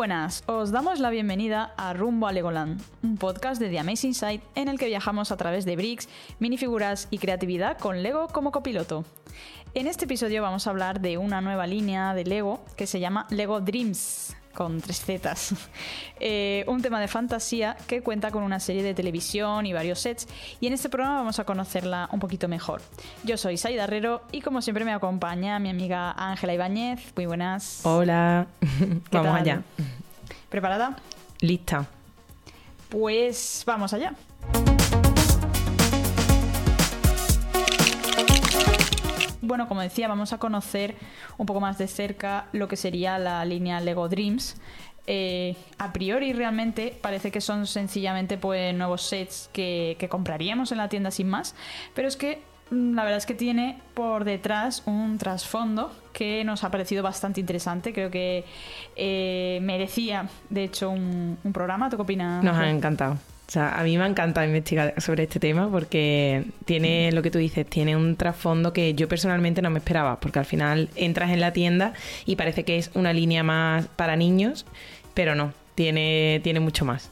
buenas, os damos la bienvenida a Rumbo a Legoland, un podcast de The Amazing Side en el que viajamos a través de bricks, minifiguras y creatividad con Lego como copiloto. En este episodio vamos a hablar de una nueva línea de Lego que se llama Lego Dreams, con tres zetas. Eh, un tema de fantasía que cuenta con una serie de televisión y varios sets y en este programa vamos a conocerla un poquito mejor. Yo soy Saida Herrero y como siempre me acompaña mi amiga Ángela Ibáñez. Muy buenas. Hola. Vamos allá. ¿Preparada? Lista. Pues vamos allá. Bueno, como decía, vamos a conocer un poco más de cerca lo que sería la línea Lego Dreams. Eh, a priori realmente parece que son sencillamente pues nuevos sets que, compraríamos en la tienda sin más, pero es que mm, la verdad es que tiene por detrás un trasfondo que nos ha parecido bastante interesante. Creo que eh, merecía, de hecho, un, un programa. ¿Tú qué opinas? Nos ha encantado. O sea, a mí me ha encantado investigar sobre este tema porque tiene lo que tú dices, tiene un trasfondo que yo personalmente no me esperaba, porque al final entras en la tienda y parece que es una línea más para niños, pero no, tiene, tiene mucho más.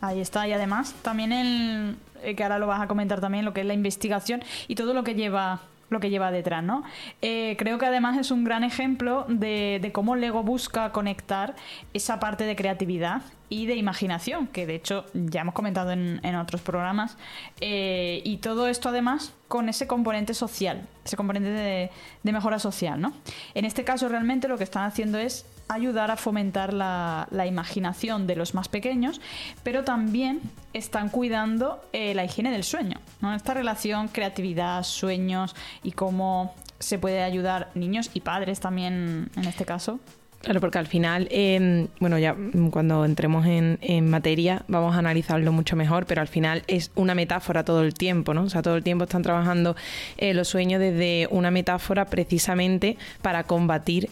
Ahí está, y además también el eh, que ahora lo vas a comentar también, lo que es la investigación y todo lo que lleva lo que lleva detrás, ¿no? Eh, creo que además es un gran ejemplo de, de, cómo Lego busca conectar esa parte de creatividad y de imaginación, que de hecho ya hemos comentado en, otros programas, eh, y todo esto además con ese componente social, ese componente de, mejora social, ¿no? En este caso realmente lo que están haciendo es ayudar a fomentar la, imaginación de los más pequeños, pero también están cuidando eh, la higiene del sueño, ¿no? Esta relación creatividad, sueños y cómo se puede ayudar niños y padres también en este caso Claro, porque al final, em, bueno, ya cuando entremos en, materia vamos a analizarlo mucho mejor, pero al final es una metáfora todo el tiempo, ¿no? O sea, todo el tiempo están trabajando eh, los sueños desde una metáfora precisamente para combatir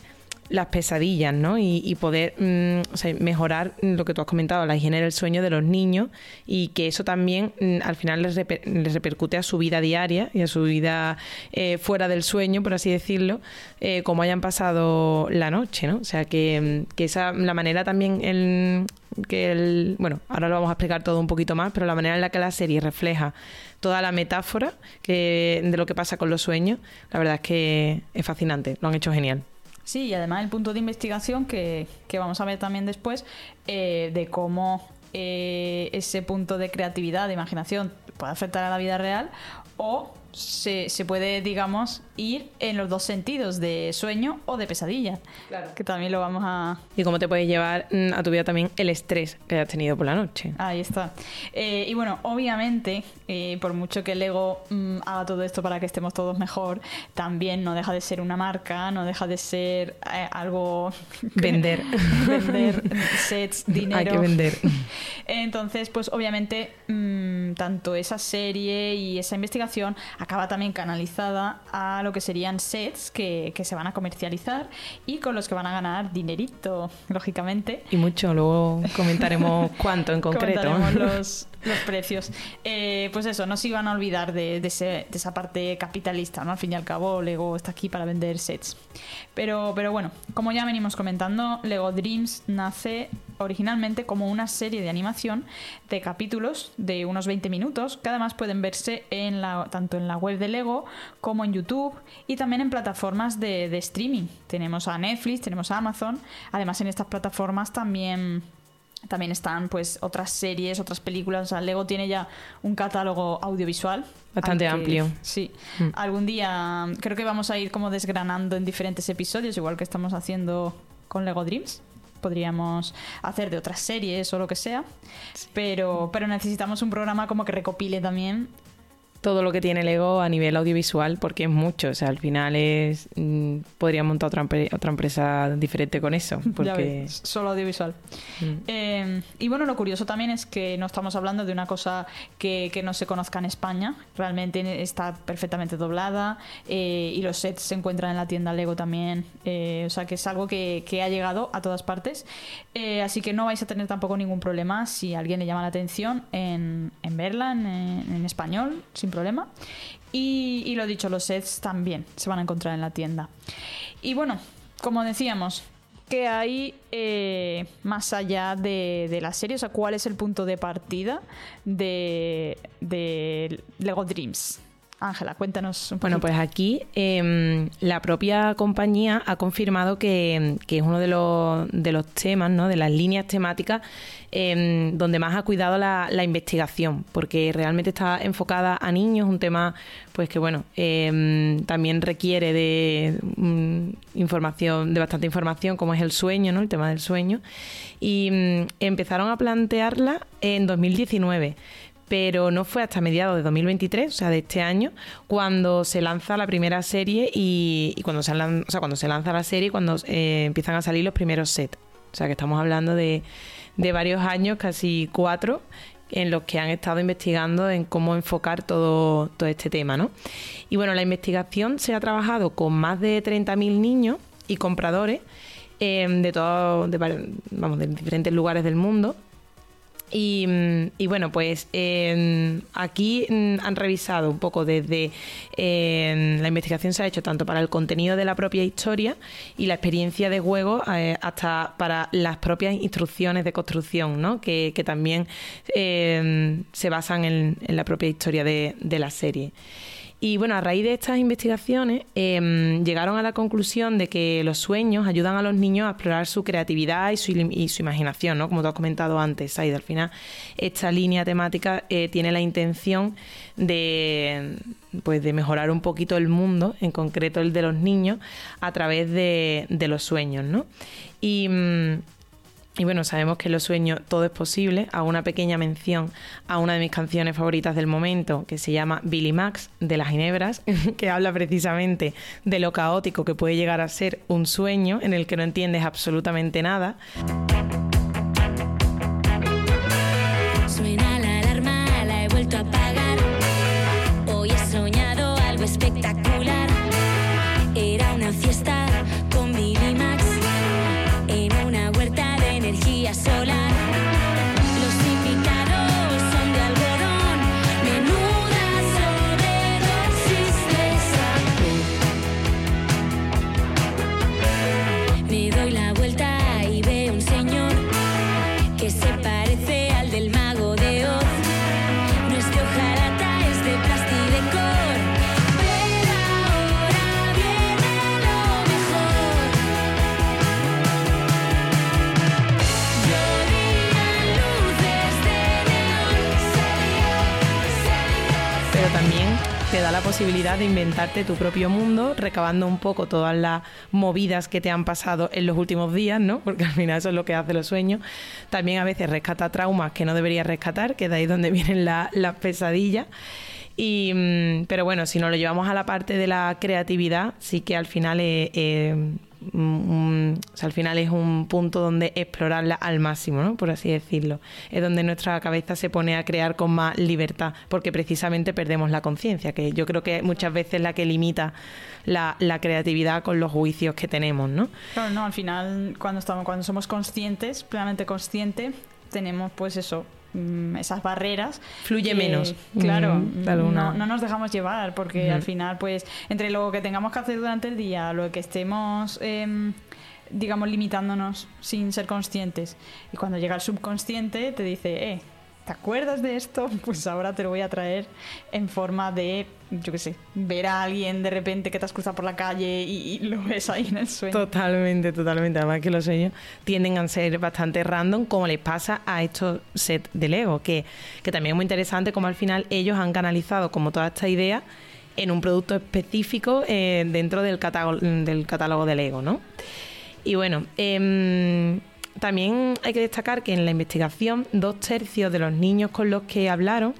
las pesadillas, ¿no? Y, poder mm, mejorar lo que tú has comentado, la higiene del sueño de los niños y que eso también mm, al final les, repercute a su vida diaria y a su vida eh, fuera del sueño, por así decirlo, eh, como hayan pasado la noche, ¿no? O sea, que, mm, que esa, la manera también el, que el, bueno, ahora lo vamos a explicar todo un poquito más, pero la manera en la que la serie refleja toda la metáfora que, de lo que pasa con los sueños, la verdad es que es fascinante, lo han hecho genial. Sí, y además el punto de investigación que, vamos a ver también después, eh, de cómo eh, ese punto de creatividad, de imaginación, puede afectar a la vida real o se, se, puede, digamos, ir en los dos sentidos, de sueño o de pesadilla. Claro. Que también lo vamos a... Y cómo te puede llevar mm, a tu vida también el estrés que hayas tenido por la noche. Ahí está. Eh, y bueno, obviamente, eh, por mucho que el ego mm, haga todo esto para que estemos todos mejor, también no deja de ser una marca, no deja de ser eh, algo... Vender. vender sets, dinero. Hay que vender. Entonces, pues obviamente, mm, tanto esa serie y esa investigación acaba también canalizada a lo que serían sets que, se van a comercializar y con los que van a ganar dinerito, lógicamente. Y mucho, luego comentaremos cuánto en concreto. los, los precios. Eh, pues eso, no se iban a olvidar de, esa parte capitalista, ¿no? Al fin y al cabo, Lego está aquí para vender sets. Pero, pero bueno, como ya venimos comentando, Lego Dreams nace originalmente como una serie de animación de capítulos de unos 20 minutos que además pueden verse en la, tanto en la web de Lego como en YouTube y también en plataformas de, de streaming. Tenemos a Netflix, tenemos a Amazon. Además en estas plataformas también también están pues otras series, otras películas. O sea, Lego tiene ya un catálogo audiovisual. Bastante amplio. Sí. Mm. Algún día creo que vamos a ir como desgranando en diferentes episodios, igual que estamos haciendo con Lego Dreams. Podríamos hacer de otras series o lo que sea. Pero, pero necesitamos un programa como que recopile también todo lo que tiene Lego a nivel audiovisual porque es mucho. O sea, al final es. Mm, podría montar otra, otra empresa diferente con eso. Porque... solo audiovisual. Mm. Eh, y bueno, lo curioso también es que no estamos hablando de una cosa que, no se conozca en España. Realmente está perfectamente doblada eh, y los sets se encuentran en la tienda Lego también. Eh, o sea, que es algo que, ha llegado a todas partes. así que no vais a tener tampoco ningún problema si a alguien le llama la atención en, verla en, en español, sin problema. Y, lo dicho, los sets también se van a encontrar en la tienda. Y bueno, como decíamos, que hay eh, más allá de, la serie? O sea, ¿cuál es el punto de partida de, de Lego Dreams? Ángela, cuéntanos un poco. Bueno, pues aquí em, la propia compañía ha confirmado que, es uno de los, de los temas, ¿no? de las líneas temáticas em, donde más ha cuidado la, investigación, porque realmente está enfocada a niños, un tema pues que bueno, em, también requiere de mm, información, de bastante información, como es el sueño, ¿no? el tema del sueño. Y mm, empezaron a plantearla en 2019 pero no fue hasta mediados de 2023, o sea, de este año, cuando se lanza la primera serie y, cuando, se o sea, cuando se lanza la serie cuando eh, empiezan a salir los primeros sets. O sea, que estamos hablando de, de varios años, casi cuatro, en los que han estado investigando en cómo enfocar todo, todo este tema, ¿no? Y bueno, la investigación se ha trabajado con más de 30.000 niños y compradores eh, de, todo, vamos, de diferentes lugares del mundo Mm, y, bueno, pues em, aquí mm, han revisado un poco desde em, la investigación se ha hecho tanto para el contenido de la propia historia y la experiencia de juego eh, hasta para las propias instrucciones de construcción, ¿no? que, también em, se basan en, la propia historia de la serie. Y bueno, a raíz de estas investigaciones em, llegaron a la conclusión de que los sueños ayudan a los niños a explorar su creatividad y su, imaginación, ¿no? Como tú has comentado antes, Aida. Al final, esta línea temática eh, tiene la intención de, pues, de mejorar un poquito el mundo, en concreto el de los niños, a través de, de los sueños, ¿no? Y... Mm, y bueno, sabemos que en los sueños todo es posible. Hago una pequeña mención a una de mis canciones favoritas del momento, que se llama Billy Max de las Ginebras, que habla precisamente de lo caótico que puede llegar a ser un sueño en el que no entiendes absolutamente nada. Suena la alarma, la he vuelto a. posibilidad de inventarte tu propio mundo, recabando un poco todas las movidas que te han pasado en los últimos días, ¿no? Porque al final eso es lo que hace los sueños. También a veces rescata traumas que no debería rescatar, que de ahí donde vienen las pesadillas. Y, mm, pero bueno, si nos lo llevamos a la parte de la creatividad, sí que al final es, al final es un punto donde explorarla al máximo, ¿no? por así decirlo. Es donde nuestra cabeza se pone a crear con más libertad, porque precisamente perdemos la conciencia, que yo creo que muchas veces la que limita la, creatividad con los juicios que tenemos, ¿no? Claro, no, al final cuando estamos, cuando somos conscientes, plenamente conscientes, tenemos pues eso, esas barreras. Fluye menos. Claro, mm, no, no, nos dejamos llevar porque al final, pues, entre lo que tengamos que hacer durante el día, lo que estemos... Em, digamos, limitándonos sin ser conscientes. Y cuando llega el subconsciente, te dice, eh, ¿te acuerdas de esto? Pues ahora te lo voy a traer en forma de, yo qué sé, ver a alguien de repente que te has cruzado por la calle y, lo ves ahí en el sueño. Totalmente, totalmente. Además que los sueños tienden a ser bastante random, como les pasa a estos sets de Lego, que, que también es muy interesante como al final ellos han canalizado como toda esta idea en un producto específico eh, dentro del catálogo, del catálogo de Lego, ¿no? Y bueno, eh, también hay que destacar que en la investigación dos tercios de los niños con los que hablaron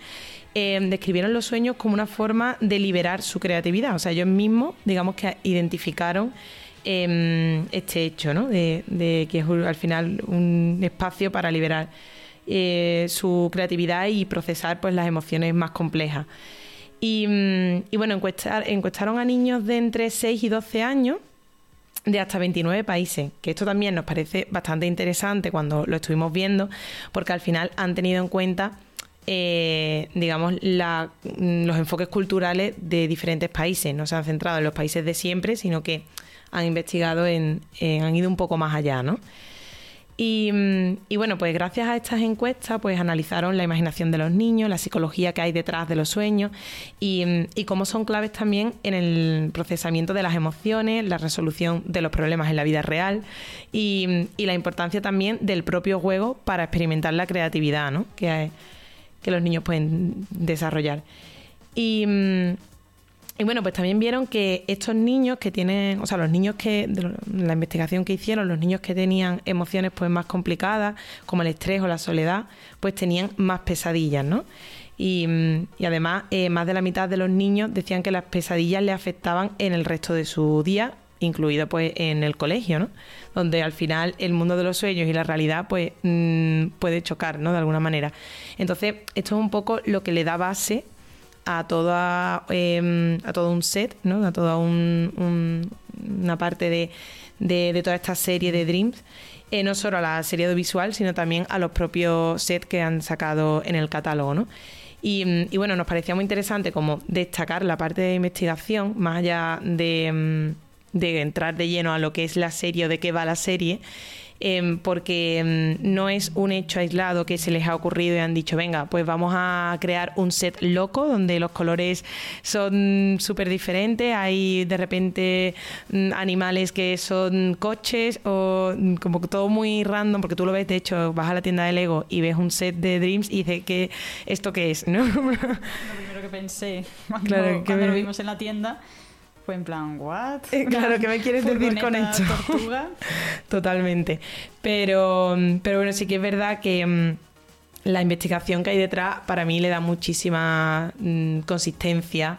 eh, describieron los sueños como una forma de liberar su creatividad. O sea, ellos mismos, digamos que identificaron em, este hecho, ¿no? De, que es al final un espacio para liberar eh, su creatividad y procesar pues las emociones más complejas. Y, mm, bueno, encuestaron a niños de entre 6 y 12 años de hasta 29 países, que esto también nos parece bastante interesante cuando lo estuvimos viendo, porque al final han tenido en cuenta eh, digamos, la- los enfoques culturales de diferentes países. No se han centrado en los países de siempre, sino que han investigado en, han ido un poco más allá, ¿no? Y, mm, y bueno, pues gracias a estas encuestas, pues analizaron la imaginación de los niños, la psicología que hay detrás de los sueños y, mm, cómo son claves también en el procesamiento de las emociones, la resolución de los problemas en la vida real y, mm, y la importancia también del propio juego para experimentar la creatividad ¿no? que, hay- que los niños pueden desarrollar. Y, y bueno, pues también vieron que estos niños que tienen, o sea, los niños que, de la investigación que hicieron, los niños que tenían emociones pues más complicadas, como el estrés o la soledad, pues tenían más pesadillas, ¿no? Y, mm, y además, eh, más de la mitad de los niños decían que las pesadillas le afectaban en el resto de su día, incluido pues en el colegio, ¿no? Donde al final el mundo de los sueños y la realidad pues mm, puede chocar, ¿no? De alguna manera. Entonces, esto es un poco lo que le da base a toda eh, a todo un set, ¿no? A toda un- un- una parte de, de- toda esta serie de Dreams. eh, no solo a la serie audiovisual, sino también a los propios sets que han sacado en el catálogo, ¿no? Y, mm, bueno, nos parecía muy interesante como destacar la parte de investigación, más allá de, mm, de entrar de lleno a lo que es la serie o de qué va la serie, em, porque em, no es un hecho aislado que se les ha ocurrido y han dicho, venga, pues vamos a crear un set loco donde los colores son súper diferentes, hay de repente mm, animales que son coches o mm, como todo muy random, porque tú lo ves, de hecho, vas a la tienda de Lego y ves un set de Dreams y dices, que ¿esto qué es? ¿no? Lo primero que pensé cuando, Claro, que cuando me- lo vimos en la tienda fue en plan, ¿what? Eh, claro, ¿qué me quieres decir con esto? tortuga. Totalmente. Pero, pero bueno, sí que es verdad que mm, la investigación que hay detrás para mí le da muchísima mm, consistencia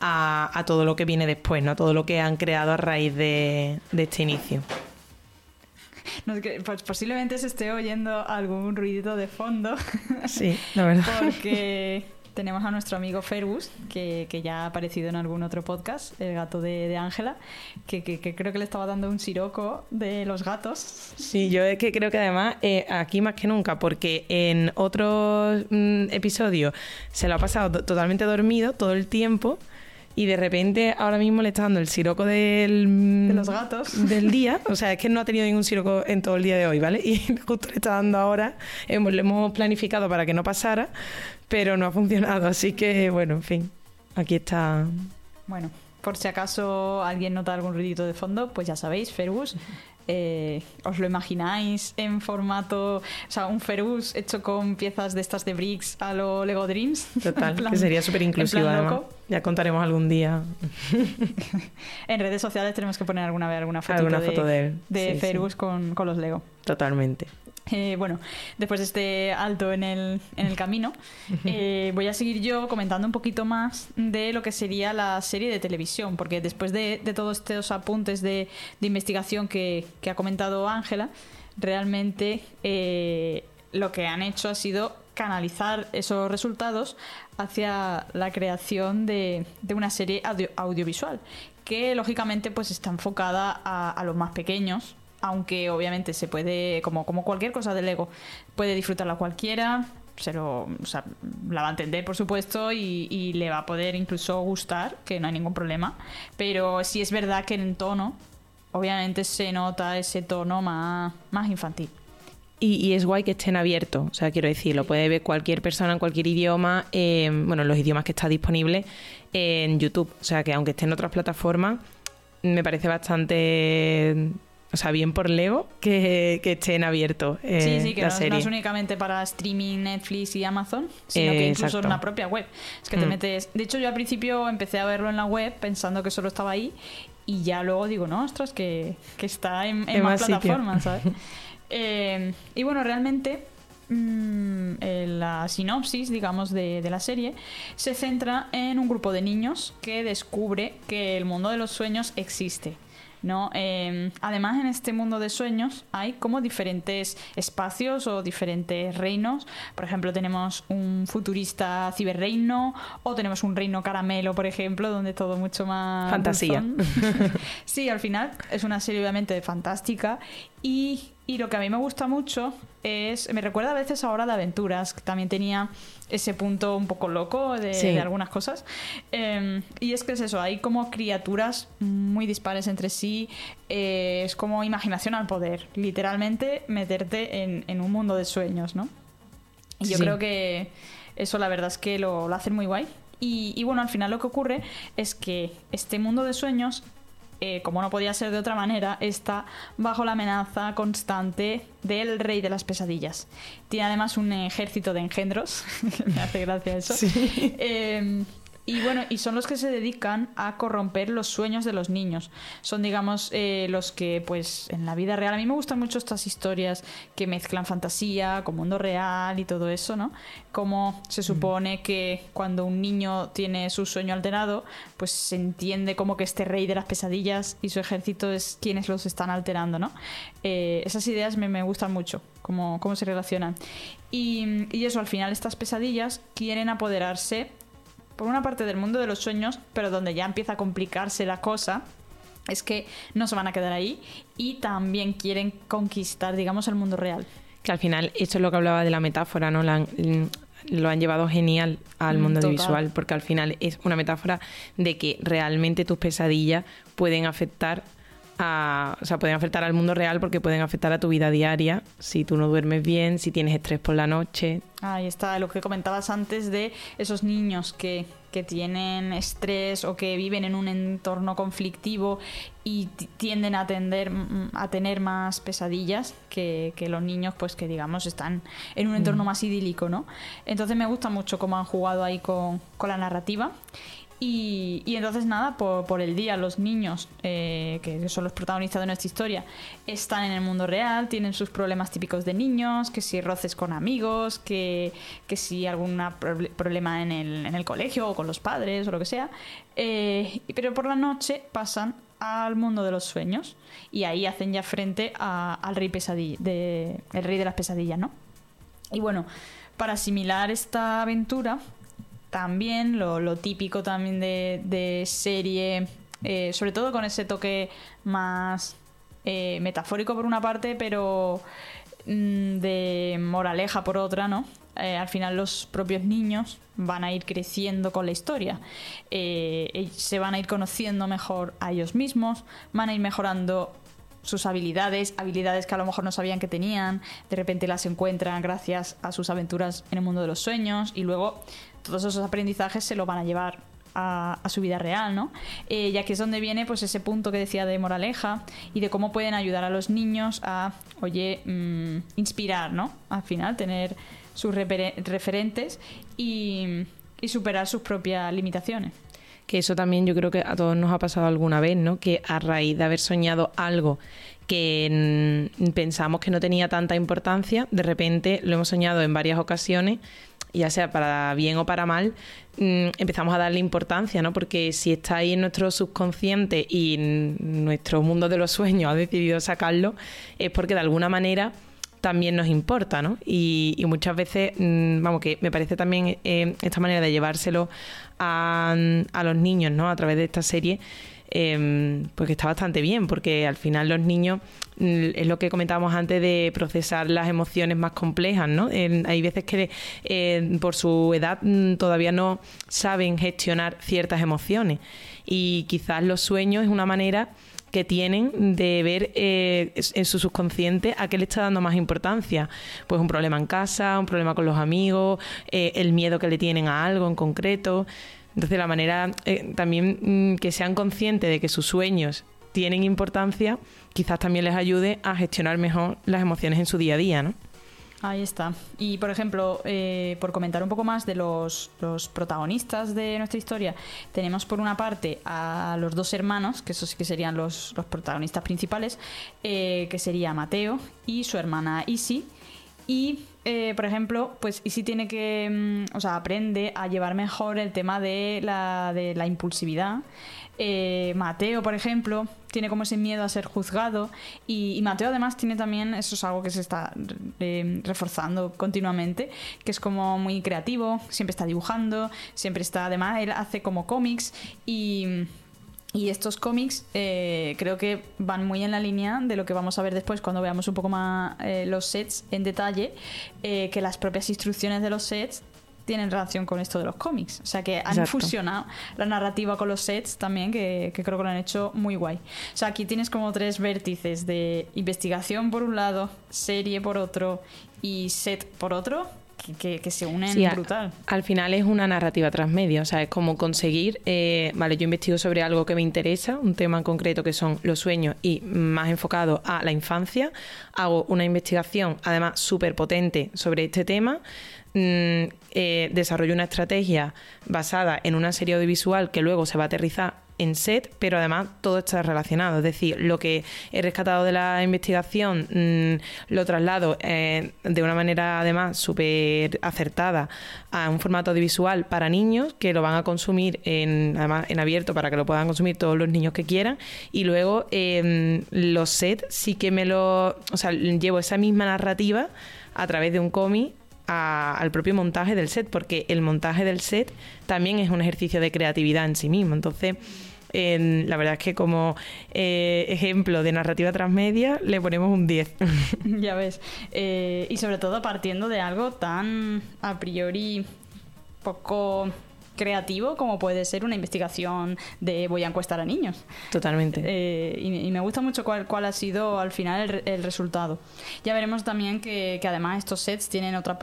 a, a todo lo que viene después, ¿no? A todo lo que han creado a raíz de, de este inicio. No, posiblemente se esté oyendo algún ruidito de fondo Sí, la verdad. porque tenemos a nuestro amigo Fergus, que, que ya ha aparecido en algún otro podcast, el gato de Ángela, que, que- que creo que le estaba dando un siroco de los gatos. Sí, yo es que creo que además eh, aquí más que nunca, porque en otros mm, episodios se lo ha pasado to- totalmente dormido todo el tiempo y de repente ahora mismo le está dando el siroco del, mm, De los gatos. del día. O sea, es que no ha tenido ningún siroco en todo el día de hoy, ¿vale? Y justo le está dando ahora. Hemos, lo hemos planificado para que no pasara, pero no ha funcionado. Así que, bueno, en fin, aquí está. Bueno, por si acaso alguien nota algún ruidito de fondo, pues ya sabéis, Fergus. eh, ¿Os lo imagináis en formato, o sea, un Fergus hecho con piezas de estas de bricks a lo Lego Dreams? Total, plan- que sería súper inclusivo plan además. loco. Ya contaremos algún día. En redes sociales tenemos que poner alguna vez alguna foto Alguna de, foto de él, de sí, sí. Fergus Con, con los Lego. Totalmente. Eh, bueno, después de este alto en el, en el camino, eh, voy a seguir yo comentando un poquito más de lo que sería la serie de televisión, porque después de, de todos estos apuntes de, de investigación que, que ha comentado Ángela, realmente eh, lo que han hecho ha sido canalizar esos resultados hacia la creación de, de una serie audio- audiovisual que lógicamente pues está enfocada a, a los más pequeños aunque obviamente se puede como, como cualquier cosa de Lego puede disfrutarla cualquiera se lo, o sea, la va a entender por supuesto y, y le va a poder incluso gustar que no hay ningún problema. Pero sí es verdad que en tono obviamente se nota ese tono más, más infantil. Y, y es guay que estén abiertos, o sea, quiero decir, lo puede ver cualquier persona en cualquier idioma, eh, bueno, los idiomas que está disponible en YouTube. O sea, que aunque esté en otras plataformas, me parece bastante, o sea, bien por Lego que, que estén abiertos eh, Sí, sí, que la no, es- serie. no es únicamente para streaming, Netflix y Amazon, sino Eh, que incluso exacto. en la propia web. Es que te Mm. metes. De hecho, yo al principio empecé a verlo en la web pensando que solo estaba ahí y ya luego digo, no, ostras, que, que está en, en En más, más plataformas, ¿sabes? Eh, y bueno, realmente. mm, eh, la sinopsis, digamos, de, de la serie se centra en un grupo de niños que descubre que el mundo de los sueños existe. ¿No? Eh, además, en este mundo de sueños hay como diferentes espacios o diferentes reinos. Por ejemplo, tenemos un futurista ciberreino o tenemos un reino caramelo, por ejemplo, donde todo mucho más... Fantasía. sí, al final es una serie obviamente fantástica y Y lo que a mí me gusta mucho es. Me recuerda a veces a Hora de Aventuras, que también tenía ese punto un poco loco de, Sí. de algunas cosas. Eh, y es que es eso, hay como criaturas muy dispares entre sí. eh, es como imaginación al poder. Literalmente meterte en, en un mundo de sueños, ¿no? Y yo Sí. creo que eso la verdad es que lo, lo hacen muy guay. Y, y bueno, al final lo que ocurre es que este mundo de sueños, eh, como no podía ser de otra manera, está bajo la amenaza constante del rey de las pesadillas. Tiene además un ejército de engendros, me hace gracia eso. Eh, y bueno, y son los que se dedican a corromper los sueños de los niños. Son, digamos, eh, los que, pues, en la vida real. A mí me gustan mucho estas historias que mezclan fantasía con mundo real y todo eso, ¿no? Como se supone que cuando un niño tiene su sueño alterado, pues se entiende como que este rey de las pesadillas y su ejército es quienes los están alterando, ¿no? Eh, esas ideas me, me gustan mucho, cómo, cómo se relacionan. Y, y eso, al final, estas pesadillas quieren apoderarse por una parte del mundo de los sueños, pero donde ya empieza a complicarse la cosa, es que no se van a quedar ahí y también quieren conquistar, digamos, el mundo real. Que al final, esto es lo que hablaba de la metáfora, ¿no? La lo han llevado genial al Mm, mundo total. visual, porque al final es una metáfora de que realmente tus pesadillas pueden afectar a, o sea, pueden afectar al mundo real porque pueden afectar a tu vida diaria, si tú no duermes bien, si tienes estrés por la noche. Ahí está lo que comentabas antes de esos niños que, que tienen estrés o que viven en un entorno conflictivo y ti- tienden a, tender, mm, a tener más pesadillas que, que los niños pues que digamos están en un entorno más idílico, ¿no? Entonces me gusta mucho cómo han jugado ahí con, con la narrativa. Y, y entonces nada, por, por el día los niños, eh, que son los protagonistas de nuestra historia, están en el mundo real, tienen sus problemas típicos de niños, que si roces con amigos, que, que si algún problema en el, en el colegio o con los padres o lo que sea. Eh, pero por la noche pasan al mundo de los sueños y ahí hacen ya frente al rey pesadilla, de, el rey de las pesadillas, ¿no? Y bueno, para asimilar esta aventura, también lo, típico también de, serie, eh, sobre todo con ese toque más eh, metafórico por una parte, pero mm, de moraleja por otra, ¿no? Eh, al final los propios niños van a ir creciendo con la historia. Se van a ir conociendo mejor a ellos mismos, van a ir mejorando sus habilidades, habilidades que a lo mejor no sabían que tenían, de repente las encuentran gracias a sus aventuras en el mundo de los sueños y luego todos esos aprendizajes se lo van a llevar a, su vida real, ¿no? Eh, y aquí es donde viene pues ese punto que decía de moraleja y de cómo pueden ayudar a los niños a, oye, mm, inspirar, ¿no? Al final, tener sus referentes y, superar sus propias limitaciones. Que eso también yo creo que a todos nos ha pasado alguna vez, ¿no? Que a raíz de haber soñado algo que pensamos que no tenía tanta importancia, de repente lo hemos soñado en varias ocasiones, ya sea para bien o para mal, mm, empezamos a darle importancia, ¿no? Porque si está ahí en nuestro subconsciente y mm, nuestro mundo de los sueños ha decidido sacarlo, es porque de alguna manera también nos importa, ¿no? Y, y muchas veces, mm, vamos, que me parece también eh, esta manera de llevárselo a, a los niños, ¿no? A través de esta serie, eh, pues que está bastante bien, porque al final los niños, mm, es lo que comentábamos antes de procesar las emociones más complejas, ¿no? En- hay veces que eh, por su edad mm, todavía no saben gestionar ciertas emociones y quizás los sueños es una manera que tienen de ver eh, en su subconsciente a qué le está dando más importancia. Pues un problema en casa, un problema con los amigos, eh, el miedo que le tienen a algo en concreto. Entonces la manera eh, también mm, que sean conscientes de que sus sueños tienen importancia, quizás también les ayude a gestionar mejor las emociones en su día a día, ¿no? Ahí está. Y por ejemplo, eh, por comentar un poco más de los, los protagonistas de nuestra historia, tenemos por una parte a los dos hermanos, que esos sí que serían los, los protagonistas principales, eh, que sería Mateo y su hermana Isi. Y, eh, por ejemplo, pues Isi tiene que, mm, o sea, aprende a llevar mejor el tema de la, de la impulsividad. Eh, Mateo, por ejemplo, tiene como ese miedo a ser juzgado y, y Mateo además tiene también, eso es algo que se está eh, reforzando continuamente, que es como muy creativo, siempre está dibujando, siempre está, además él hace como cómics y, Y estos cómics eh, creo que van muy en la línea de lo que vamos a ver después cuando veamos un poco más eh, los sets en detalle, eh, que las propias instrucciones de los sets tienen relación con esto de los cómics. O sea que han Exacto. fusionado la narrativa con los sets también, que, que creo que lo han hecho muy guay. O sea, aquí tienes como tres vértices de investigación por un lado, serie por otro y set por otro, que, que- que se unen Sí, a- brutal. Al final es una narrativa transmedia, o sea, es como conseguir, eh, vale, yo investigo sobre algo que me interesa, un tema en concreto que son los sueños y más enfocado a la infancia, hago una investigación además súper potente sobre este tema, mm, eh, desarrollo una estrategia basada en una serie audiovisual que luego se va a aterrizar en set, pero además todo está relacionado. Es decir, lo que he rescatado de la investigación mm, lo traslado eh, de una manera además súper acertada a un formato audiovisual para niños que lo van a consumir en, además en abierto para que lo puedan consumir todos los niños que quieran. Y luego eh, los sets sí que me lo... O sea, llevo esa misma narrativa a través de un cómic a- al propio montaje del set, porque el montaje del set también es un ejercicio de creatividad en sí mismo. Entonces, en- la verdad es que como eh, ejemplo de narrativa transmedia le ponemos un 10. Ya ves. Eh, y sobre todo partiendo de algo tan a priori poco creativo como puede ser una investigación de voy a encuestar a niños. Totalmente. Eh, y, y me gusta mucho cuál, cuál ha sido al final el, re- el resultado. Ya veremos también que, que además estos sets tienen otra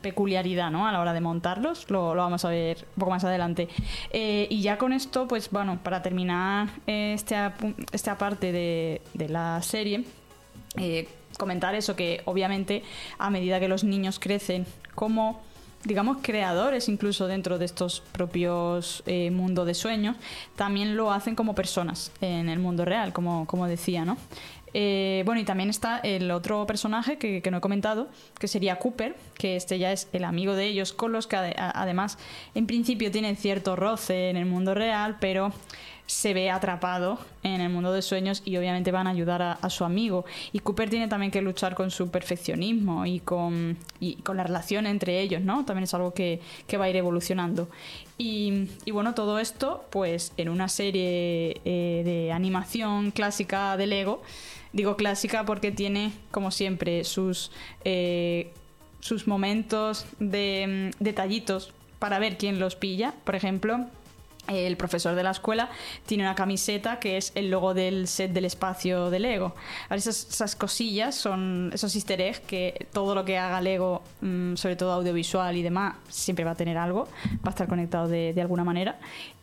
peculiaridad ¿no? a la hora de montarlos. Lo, lo vamos a ver un poco más adelante. Eh, y ya con esto, pues bueno, para terminar eh, este, esta parte de, de la serie, eh, comentar eso que obviamente a medida que los niños crecen como digamos creadores incluso dentro de estos propios eh, mundos de sueños también lo hacen como personas en el mundo real como, como decía no Eh, bueno y también está el otro personaje que, que no he comentado que sería Cooper que este ya es el amigo de ellos con los que además en principio tienen cierto roce en el mundo real pero se ve atrapado en el mundo de sueños y obviamente van a ayudar a, su amigo. Y Cooper tiene también que luchar con su perfeccionismo y con, y con la relación entre ellos, ¿no? También es algo que, que va a ir evolucionando. Y, y bueno, todo esto, pues en una serie eh, de animación clásica de Lego. Digo clásica porque tiene, como siempre, sus, eh, sus momentos de mm, detallitos para ver quién los pilla. Por ejemplo, el profesor de la escuela tiene una camiseta que es el logo del set del espacio de Lego. Ahora, esas, esas cosillas son esos easter eggs que todo lo que haga Lego, mm, sobre todo audiovisual y demás, siempre va a tener algo, va a estar conectado de, de alguna manera.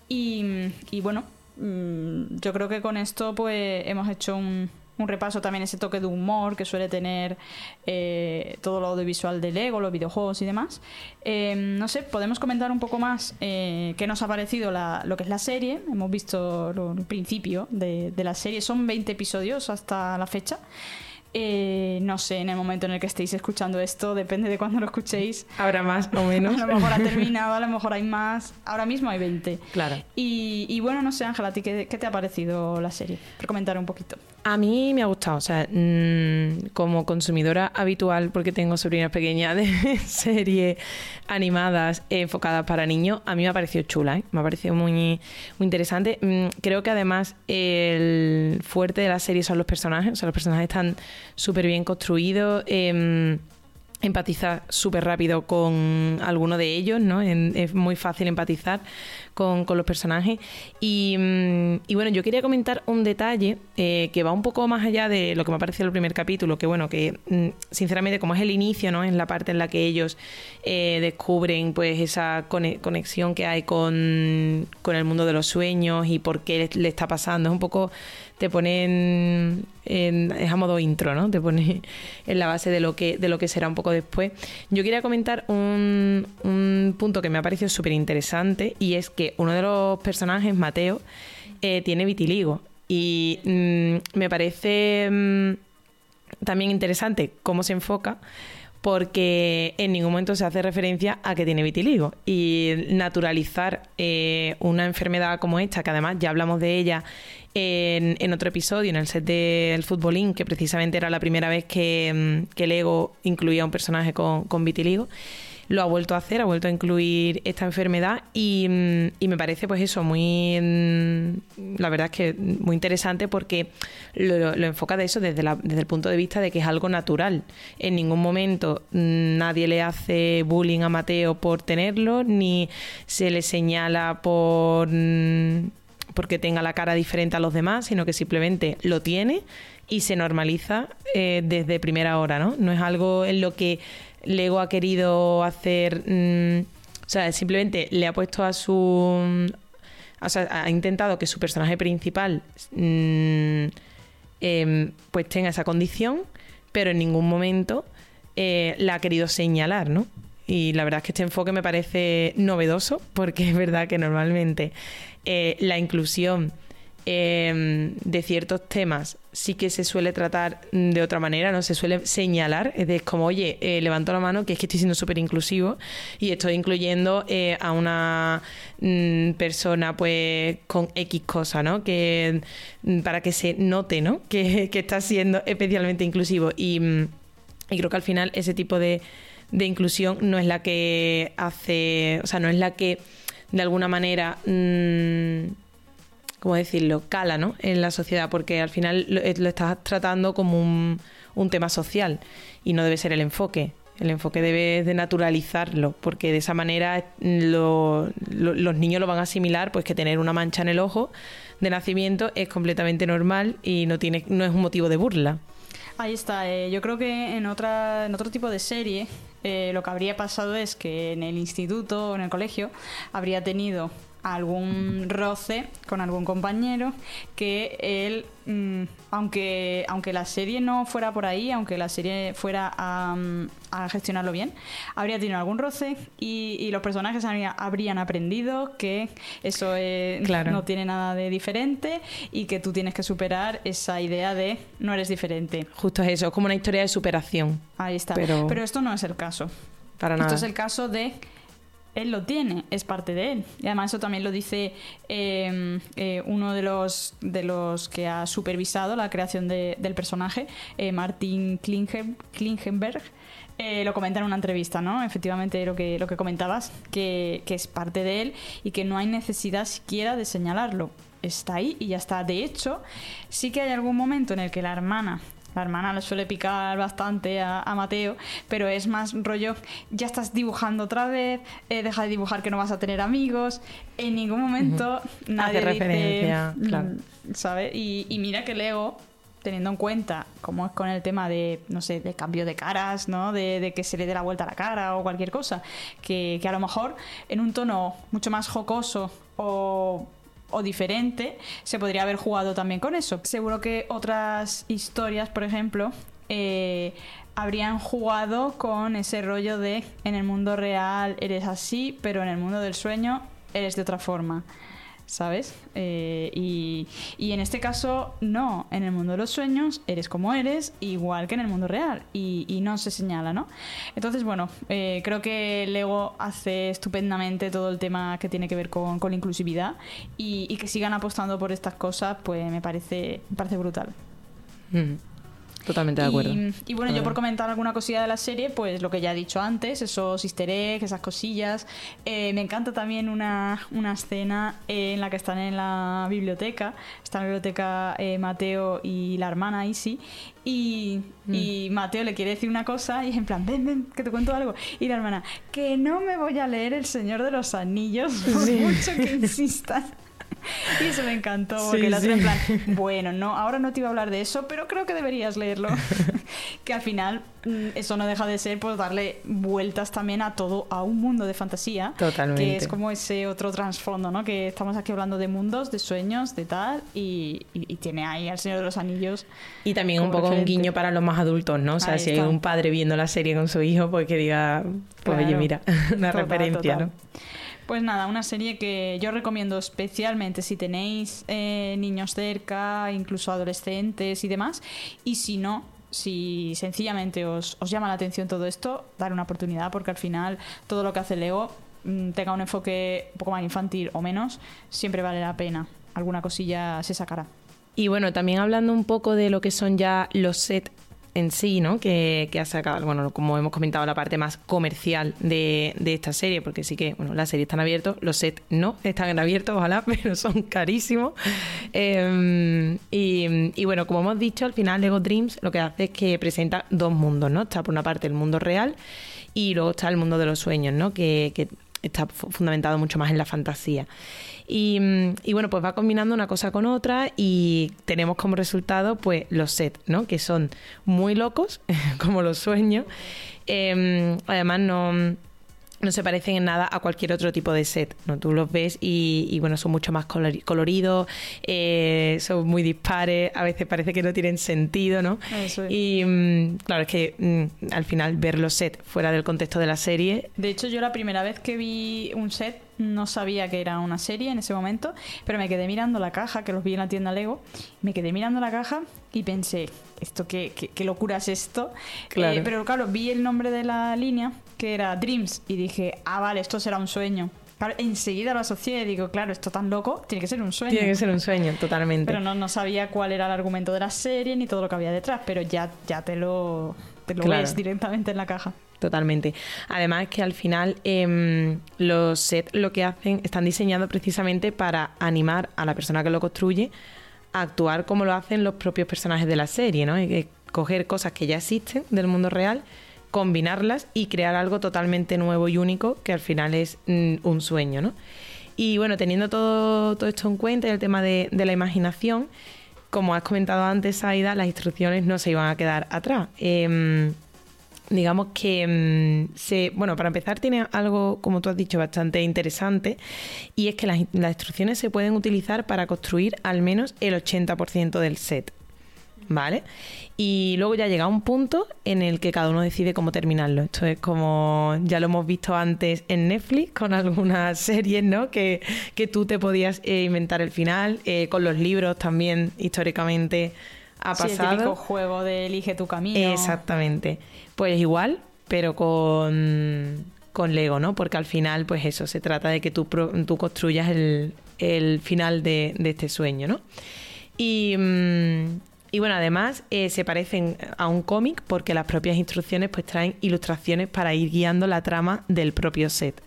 Y, y bueno, mm, yo creo que con esto pues hemos hecho un, un repaso también ese toque de humor que suele tener eh, todo lo audiovisual de Lego, los videojuegos y demás. Eh, no sé, podemos comentar un poco más eh, qué nos ha parecido la- lo que es la serie. Hemos visto lo- el principio de, de la serie, son 20 episodios hasta la fecha. Eh, no sé, en el momento en el que estéis escuchando esto, depende de cuándo lo escuchéis. Habrá más o menos. A lo mejor ha terminado, a lo mejor hay más. Ahora mismo hay 20. Claro. Y, y bueno, no sé, Ángela, ¿a ti qué, qué te ha parecido la serie? Por comentar un poquito. A mí me ha gustado, o sea, mm, como consumidora habitual, porque tengo sobrinas pequeñas de series animadas enfocadas para niños, a mí me ha parecido chula, ¿eh? me ha parecido muy, interesante. Mm, creo que además el fuerte de la serie son los personajes, o sea, los personajes están súper bien construidos. em, empatizar súper rápido con alguno de ellos, ¿no? Es muy fácil empatizar con, los personajes. Y, mm, y bueno, yo quería comentar un detalle eh, que va un poco más allá de lo que me ha parecido el primer capítulo, que bueno, que mm, sinceramente como es el inicio, ¿no? Es la parte en la que ellos eh, descubren pues esa cone- conexión que hay con, con el mundo de los sueños y por qué le, le está pasando. Es un poco te ponen en, es a modo intro, ¿no? Te pone en la base de lo que, de lo que será un poco después. Yo quería comentar un, un punto que me ha parecido súper interesante y es que uno de los personajes, Mateo, eh, tiene vitiligo. Y mm, me parece mm, también interesante cómo se enfoca porque en ningún momento se hace referencia a que tiene vitiligo y naturalizar eh, una enfermedad como esta, que además ya hablamos de ella en, otro episodio, en el set del Futbolín, que precisamente era la primera vez que, mm, Lego incluía un personaje con, con vitiligo. Lo ha vuelto a hacer, ha vuelto a incluir esta enfermedad y, mm, y me parece pues eso muy, mm, la verdad es que muy interesante porque lo, enfoca de eso desde, desde el punto de vista de que es algo natural. En ningún momento mm, nadie le hace bullying a Mateo por tenerlo, ni se le señala por porque tenga la cara diferente a los demás, sino que simplemente lo tiene y se normaliza eh, desde primera hora, ¿no? No es algo en lo que Lego ha querido hacer, mm, o sea, simplemente le ha puesto a su, o sea, ha intentado que su personaje principal mm, em, pues tenga esa condición, pero en ningún momento eh, la ha querido señalar, ¿no? Y la verdad es que este enfoque me parece novedoso, porque es verdad que normalmente eh, la inclusión eh, de ciertos temas sí que se suele tratar de otra manera, no se suele señalar, es de, como, oye, eh, levanto la mano que es que estoy siendo súper inclusivo y estoy incluyendo eh, a una mm, persona pues con X cosa, ¿no? Que mm, para que se note, ¿no? Que, que está siendo especialmente inclusivo y, mm, y creo que al final ese tipo de, de inclusión no es la que hace, o sea, no es la que de alguna manera... ¿cómo decirlo?, cala ¿no? en la sociedad, porque al final lo, eh, lo estás tratando como un, un tema social y no debe ser el enfoque. El enfoque debe de naturalizarlo, porque de esa manera lo- lo- los niños lo van a asimilar, pues que tener una mancha en el ojo de nacimiento es completamente normal y no, tiene, no es un motivo de burla. Ahí está. eh, yo creo que en, otra, en otro tipo de serie eh, lo que habría pasado es que en el instituto o en el colegio habría tenido algún roce con algún compañero que él, mm, aunque, aunque la serie no fuera por ahí, aunque la serie fuera a, mm, a gestionarlo bien, habría tenido algún roce y, y los personajes habría- habrían aprendido que eso Claro. no tiene nada de diferente y que tú tienes que superar esa idea de no eres diferente. Justo es eso, es como una historia de superación. Ahí está. Pero- Pero, esto no es el caso. Para Esto nada. es el caso de él lo tiene, es parte de él. Y además eso también lo dice eh, eh, uno de los, de los que ha supervisado la creación de- del personaje, eh, Martin Klinge- Klingenberg. Eh, lo comenta en una entrevista, ¿no? Efectivamente lo que, lo que comentabas, que, que es parte de él y que no hay necesidad siquiera de señalarlo. Está ahí y ya está. De hecho, sí que hay algún momento en el que la hermana la hermana le suele picar bastante a, a Mateo, pero es más rollo, ya estás dibujando otra vez, eh, deja de dibujar que no vas a tener amigos. En ningún momento nadie Hace dice, referencia, mm, claro. ¿sabes? Y, y mira que Lego, teniendo en cuenta cómo es con el tema de, no sé, de cambio de caras, ¿no? De, de que se le dé la vuelta a la cara o cualquier cosa, que, que a lo mejor en un tono mucho más jocoso o o diferente, se podría haber jugado también con eso. Seguro que otras historias, por ejemplo, eh, habrían jugado con ese rollo de en el mundo real eres así, pero en el mundo del sueño eres de otra forma. ¿Sabes? Eh, y, y en este caso, no. En el mundo de los sueños eres como eres, igual que en el mundo real. Y, y no se señala, ¿no? Entonces, bueno, eh, creo que Lego hace estupendamente todo el tema que tiene que ver con, con la inclusividad. Y, y que sigan apostando por estas cosas, pues me parece, me parece brutal. Mm. Totalmente de acuerdo. Y, y bueno, yo por comentar alguna cosilla de la serie, pues lo que ya he dicho antes, esos easter eggs, esas cosillas. Eh, me encanta también una, una escena eh, en la que están en la biblioteca. Está en la biblioteca eh, Mateo y la hermana Isi. Y, Mm. y Mateo le quiere decir una cosa y es en plan, ven, ven, que te cuento algo. Y la hermana, que no me voy a leer El Señor de los Anillos por Sí. mucho que insistan. Y eso me encantó, porque Sí, otro en sí. plan, bueno, no, ahora no te iba a hablar de eso, pero creo que deberías leerlo. que al final mm, eso no deja de ser pues darle vueltas también a todo, a un mundo de fantasía. Totalmente. Que es como ese otro trasfondo, ¿no? Que estamos aquí hablando de mundos, de sueños, de tal, y, y- y tiene ahí al Señor de los Anillos. Y también un poco un referente. guiño para los más adultos, ¿no? O sea, Ahí si hay está. un padre viendo la serie con su hijo, pues que diga, pues oye, Claro. mira, una Total, referencia, total. ¿no? Pues nada, una serie que yo recomiendo especialmente si tenéis eh, niños cerca, incluso adolescentes y demás. Y si no, si sencillamente os, os llama la atención todo esto, dar una oportunidad porque al final todo lo que hace Lego, mm, tenga un enfoque un poco más infantil o menos, siempre vale la pena. Alguna cosilla se sacará. Y bueno, también hablando un poco de lo que son ya los sets en sí, ¿no? Que, que, ha sacado, bueno, como hemos comentado, la parte más comercial de, de, esta serie, porque sí que, bueno, las series están abiertos, los sets no están abiertos, ojalá, pero son carísimos. Eh, y, bueno, como hemos dicho, al final Lego Dreams lo que hace es que presenta dos mundos, ¿no? Está por una parte el mundo real y luego está el mundo de los sueños, ¿no? Que está fundamentado mucho más en la fantasía. Y, y, bueno, pues va combinando una cosa con otra y tenemos como resultado pues los sets, ¿no? Que son muy locos, como los sueños. Eh, además no no se parecen en nada a cualquier otro tipo de set. ¿no? Tú los ves y, y bueno, son mucho más coloridos, eh, son muy dispares, a veces parece que no tienen sentido, ¿no? Eso es. Y mm, claro, es que mm, al final ver los sets fuera del contexto de la serie... De hecho, yo la primera vez que vi un set no sabía que era una serie en ese momento, pero me quedé mirando la caja, que los vi en la tienda Lego, me quedé mirando la caja y pensé, ¿esto qué, qué, qué locura es esto? Claro. Eh, pero claro, vi el nombre de la línea, que era Dreams, y dije, ah, vale, esto será un sueño. Claro, enseguida lo asocié y digo, claro, esto tan loco, tiene que ser un sueño. Tiene que ser un sueño, totalmente. Pero no, no sabía cuál era el argumento de la serie ni todo lo que había detrás, pero ya, ya te lo, te lo Claro. ves directamente en la caja. Totalmente. Además que al final eh, los sets lo que hacen están diseñados precisamente para animar a la persona que lo construye a actuar como lo hacen los propios personajes de la serie, ¿no? Que coger cosas que ya existen del mundo real, combinarlas y crear algo totalmente nuevo y único que al final es mm, un sueño, ¿no? Y bueno, teniendo todo, todo esto en cuenta y el tema de, la imaginación, como has comentado antes, Aida, las instrucciones no se iban a quedar atrás. Em, digamos que mm, se bueno para empezar tiene algo como tú has dicho bastante interesante y es que las instrucciones se pueden utilizar para construir al menos el 80% del set ¿vale? Y luego ya llega un punto en el que cada uno decide cómo terminarlo. Esto es como ya lo hemos visto antes en Netflix con algunas series, ¿no? Que, que tú te podías eh, inventar el final, eh, con los libros también históricamente ha Sí, el pasado. típico juego de elige tu camino. Exactamente. Pues igual, pero con, con Lego, ¿no? Porque al final, pues eso, se trata de que tú, tú construyas el, el final de, de este sueño, ¿no? Y, mm, y bueno, además eh, se parecen a un cómic porque las propias instrucciones pues traen ilustraciones para ir guiando la trama del propio set.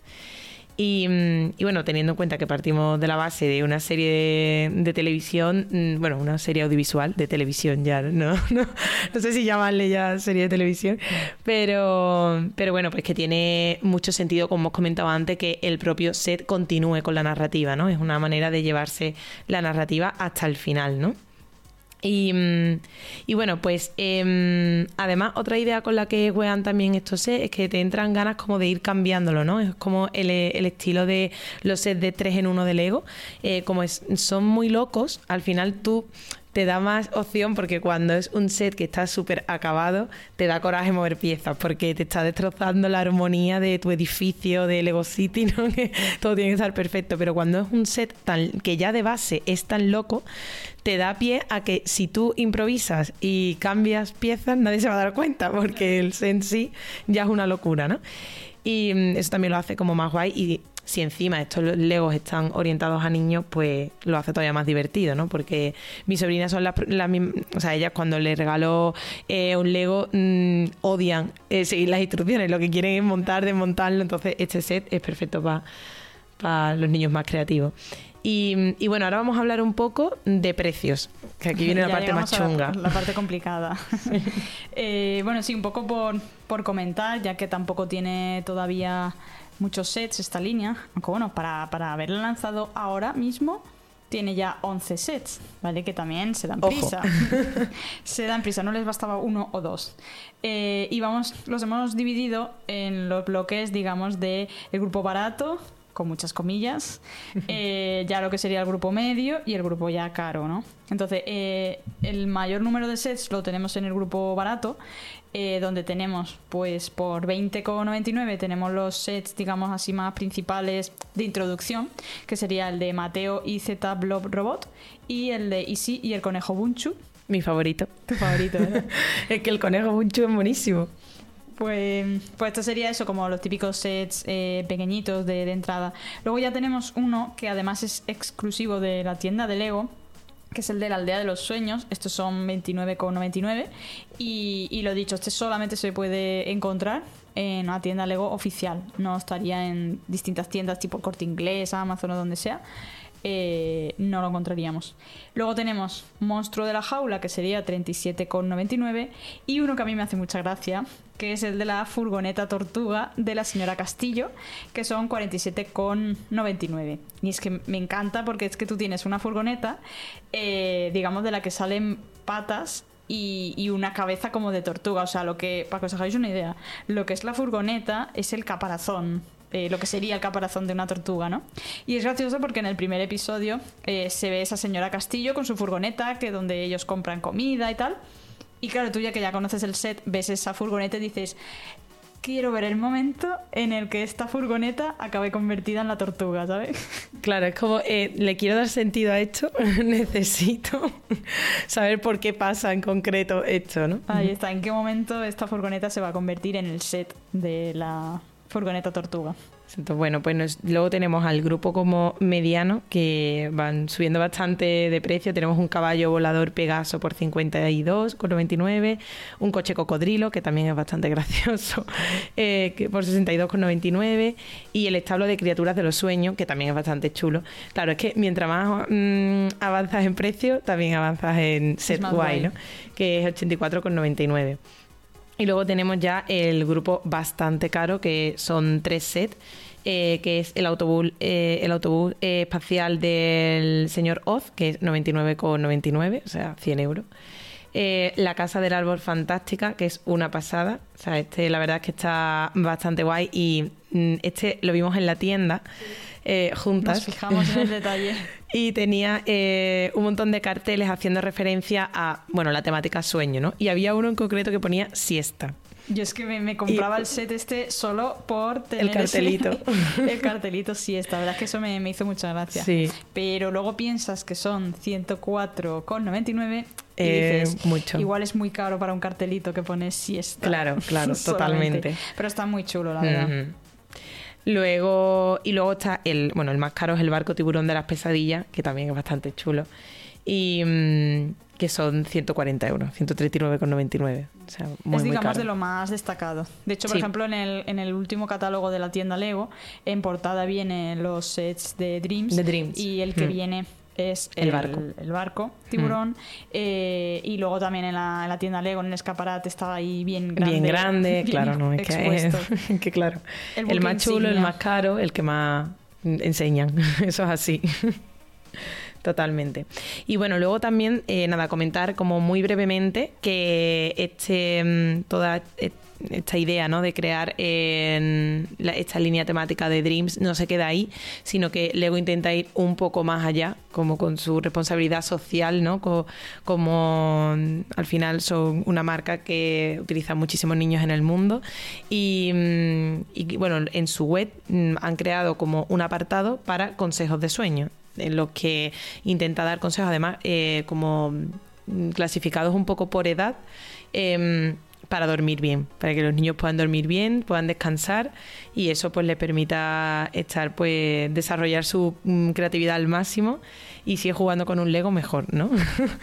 Y, mm, bueno, teniendo en cuenta que partimos de la base de una serie de, de televisión, mm, bueno, una serie audiovisual de televisión ya, no, no, no sé si llamarle ya serie de televisión, pero, pero bueno, pues que tiene mucho sentido, como hemos comentado antes, que el propio set continúe con la narrativa, ¿no? Es una manera de llevarse la narrativa hasta el final, ¿no? Y, mm, y bueno, pues em, además otra idea con la que juegan también estos sets es que te entran ganas como de ir cambiándolo, ¿no? Es como el, el estilo de los sets de 3 en 1 de Lego. Eh, como es- son muy locos, al final tú te da más opción porque cuando es un set que está súper acabado, te da coraje mover piezas porque te está destrozando la armonía de tu edificio de Lego City, ¿no? Que todo tiene que estar perfecto. Pero cuando es un set tan, que ya de base es tan loco, te da pie a que si tú improvisas y cambias piezas, nadie se va a dar cuenta porque el set en sí ya es una locura, ¿no? Y mm, eso también lo hace como más guay y si encima estos legos están orientados a niños, pues lo hace todavía más divertido, ¿no? Porque mis sobrinas son las, las mismas, o sea, ellas cuando les regaló eh, un lego mm, odian eh, seguir las instrucciones, lo que quieren es montar, desmontarlo, entonces este set es perfecto para los niños más creativos. Y, y bueno, ahora vamos a hablar un poco de precios, que aquí viene la Ya parte más la- chunga. La, parte complicada. Eh, bueno, sí, un poco por, por comentar, ya que tampoco tiene todavía muchos sets esta línea. Aunque bueno, para, para haberla lanzado ahora mismo, tiene ya 11 sets, ¿vale? Que también se dan Ojo. prisa. se dan prisa, no les bastaba uno o dos. Eh, y vamos, los hemos dividido en los bloques, digamos, de el grupo barato, con muchas comillas, eh, ya lo que sería el grupo medio y el grupo ya caro, ¿no? Entonces, eh, el mayor número de sets lo tenemos en el grupo barato, eh, donde tenemos, pues, por 20,99 tenemos los sets, digamos así, más principales de introducción, que sería el de Mateo y Z Blob Robot, y el de Easy y el conejo Bunchu. Mi favorito. Tu favorito, ¿verdad? Es que el conejo Bunchu es buenísimo. Pues, pues esto sería eso, como los típicos sets eh, pequeñitos de, entrada. Luego ya tenemos uno que además es exclusivo de la tienda de Lego, que es el de la aldea de los sueños. Estos son 29,99. Y, y lo dicho, este solamente se puede encontrar en una tienda Lego oficial. No estaría en distintas tiendas tipo Corte Inglés, Amazon o donde sea. Eh, no lo encontraríamos. Luego tenemos Monstruo de la Jaula, que sería 37,99. Y uno que a mí me hace mucha gracia, que es el de la furgoneta tortuga de la señora Castillo, que son 47,99. Y es que me encanta porque es que tú tienes una furgoneta, eh, digamos, de la que salen patas y, y una cabeza como de tortuga. O sea, lo que, para que os hagáis una idea, lo que es la furgoneta es el caparazón. Eh, lo que sería el caparazón de una tortuga, ¿no? Y es gracioso porque en el primer episodio eh, se ve esa señora Castillo con su furgoneta, que donde ellos compran comida y tal. Y claro, tú ya que ya conoces el set, ves esa furgoneta y dices, quiero ver el momento en el que esta furgoneta acabe convertida en la tortuga, ¿sabes? Claro, es como, eh, le quiero dar sentido a esto, necesito saber por qué pasa en concreto esto, ¿no? Ahí está, en qué momento esta furgoneta se va a convertir en el set de la furgoneta tortuga. Entonces, bueno, pues nos- luego tenemos al grupo como mediano que van subiendo bastante de precio. Tenemos un caballo volador Pegaso por 52,99, un coche cocodrilo que también es bastante gracioso eh, que por 62,99 y el establo de criaturas de los sueños que también es bastante chulo. Claro, es que mientras más mm, avanzas en precio, también avanzas en set guay. ¿no? Que es 84,99. Y luego tenemos ya el grupo bastante caro, que son tres sets, eh, que es el autobús, eh, el autobús eh, espacial del señor Oz, que es 99,99, o sea, 100 euros. Eh, la casa del árbol fantástica, que es una pasada. O sea, este la verdad es que está bastante guay y mm, este lo vimos en la tienda eh, juntas. Nos fijamos en el detalle. Y tenía eh, un montón de carteles haciendo referencia a, bueno, la temática sueño, ¿no? Y había uno en concreto que ponía siesta. Yo es que me, me compraba Y- el set este solo por tener ese- cartelito. el cartelito, sí, esta verdad es que eso me, me hizo mucha gracia. Sí. Pero luego piensas que son 104,99 y Eh, dices, mucho. igual es muy caro para un cartelito que pone siesta. Claro, claro, totalmente. Pero está muy chulo, la verdad. Luego, y luego está el, bueno, el más caro es el barco tiburón de las pesadillas, que también es bastante chulo. Y mm, que son 140 euros, 139,99. O sea, muy, es muy digamos caro. de lo más destacado. De hecho, por Sí. ejemplo, en el, en el último catálogo de la tienda Lego, en portada vienen los sets de Dreams. Y el que Mm. viene es El barco. el barco, tiburón. Eh, y luego también en la, en la tienda Lego, en el escaparate, estaba ahí bien grande. Bien grande, bien claro, no, es que, que claro. El más chulo, el más caro, el que más mm, enseñan. Eso es así. Totalmente. Y bueno, luego también, eh, nada, comentar como muy brevemente que este mm, toda e- esta idea ¿no? de crear en la- esta línea temática de Dreams no se queda ahí, sino que Lego intenta ir un poco más allá, como con su responsabilidad social, ¿no? Co- como mm, al final son una marca que utiliza muchísimos niños en el mundo y, mm, y, bueno, en su web han creado como un apartado para consejos de sueño, en los que intenta dar consejos además eh, como clasificados un poco por edad. em, para dormir bien, para que los niños puedan dormir bien, puedan descansar y eso pues le permita estar pues desarrollar su mm, creatividad al máximo y si es jugando con un Lego mejor, ¿no?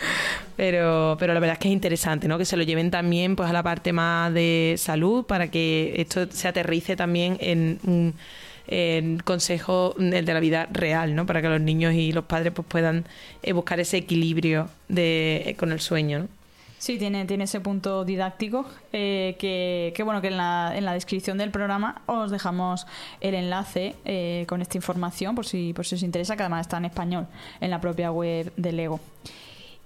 pero pero la verdad es que es interesante, ¿no? Que se lo lleven también pues a la parte más de salud para que esto se aterrice también en un en consejo el de la vida real, ¿no? Para que los niños y los padres pues puedan eh, buscar ese equilibrio de, con el sueño. Sí, tiene, tiene ese punto didáctico eh, que, que, bueno, que en la, en la descripción del programa os dejamos el enlace eh, con esta información por si, por si os interesa, que además está en español en la propia web de Lego.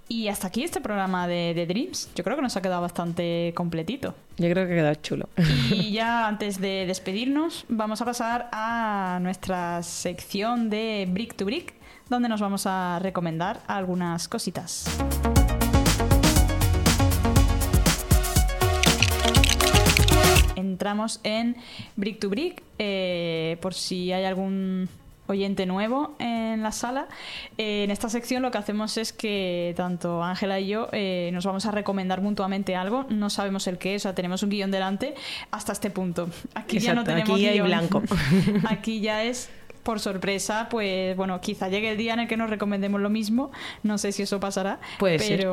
Y hasta aquí este programa de, de Dreams. Yo creo que nos ha quedado bastante completito. Yo creo que ha quedado chulo. Y ya antes de despedirnos, vamos a pasar a nuestra sección de Brick to Brick, donde nos vamos a recomendar algunas cositas. Entramos en Brick to Brick, eh, por si hay algún oyente nuevo en la sala. Eh, en esta sección lo que hacemos es que tanto Ángela y yo eh, nos vamos a recomendar mutuamente algo. No sabemos el qué, o sea, tenemos un guion delante hasta este punto. Aquí ya no tenemos aquí hay guion. blanco. Aquí ya es por sorpresa, pues bueno, quizá llegue el día en el que nos recomendemos lo mismo. No sé si eso pasará. Puede ser.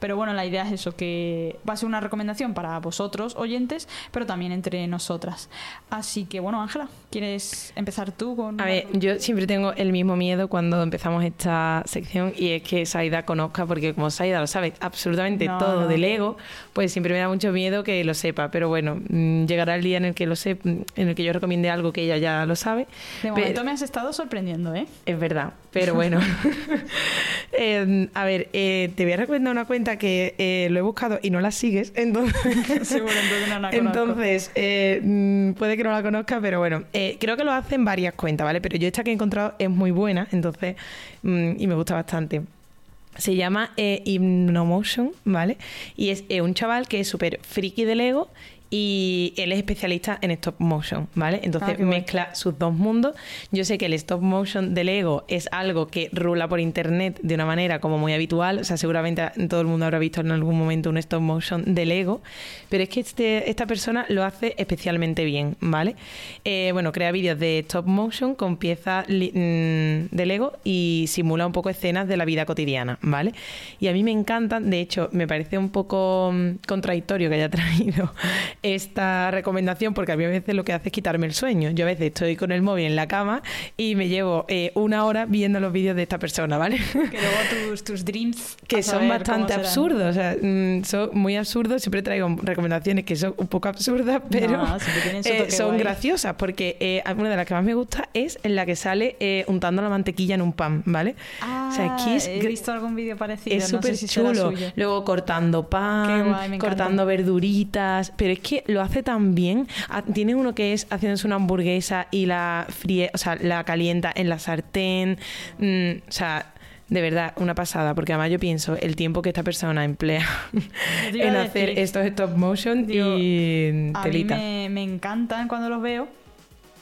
Pero, bueno, la idea es eso, que va a ser una recomendación para vosotros, oyentes, pero también entre nosotras. Así que bueno, Ángela, ¿quieres empezar tú con...? A ver, yo siempre tengo el mismo miedo cuando empezamos esta sección y es que Saida conozca, porque como Saida lo sabe absolutamente No, todo no. del ego, pues siempre me da mucho miedo que lo sepa. Pero bueno, mm, llegará el día en el que lo sé, en el que yo recomiende algo que ella ya lo sabe. De momento me has estado sorprendiendo, ¿eh? Es verdad, pero bueno. Eh, a ver, eh, te voy a recomendar una cuenta que eh, lo he buscado y no la sigues, entonces... Entonces no la conozco. Entonces, eh, mm, puede que no la conozca, pero bueno, eh, creo que lo hacen varias cuentas, ¿vale? Pero yo esta que he encontrado es muy buena, entonces, mm, y me gusta bastante. Se llama Hypnomotion, ¿vale? Y es un chaval que es súper friki de Lego y él es especialista en stop motion, ¿vale? Entonces Ah, mezcla sus dos mundos. Yo sé que el stop motion de Lego es algo que rula por internet de una manera como muy habitual, o sea, seguramente todo el mundo habrá visto en algún momento un stop motion de Lego, pero es que este, esta persona lo hace especialmente bien, ¿vale? Eh, bueno, crea vídeos de stop motion con piezas mm, de Lego y simula un poco escenas de la vida cotidiana, ¿vale? Y a mí me encantan, de hecho, me parece un poco mm, contradictorio que haya traído esta recomendación porque a mí a veces lo que hace es quitarme el sueño. Yo a veces estoy con el móvil en la cama y me llevo eh, una hora viendo los vídeos de esta persona, ¿vale? Que luego tus, tus dreams... que son bastante absurdos, o sea, mm, son muy absurdos. Siempre traigo recomendaciones que son un poco absurdas, pero No, eh, son guay. graciosas porque eh, una de las que más me gusta es en la que sale eh, untando la mantequilla en un pan, ¿vale? Ah, o sea, aquí es he visto algún vídeo parecido. es no súper sé si será chulo. Luego cortando pan, guay, me encanta. cortando verduritas. Pero es que lo hace tan bien. Ah, Tiene uno que es haciéndose una hamburguesa y la fríe, o sea, la calienta en la sartén. Mm, o sea. De verdad, una pasada, porque además yo pienso el tiempo que esta persona emplea en hacer decir. estos stop motion Digo, y A mí telita. me, me encantan cuando los veo,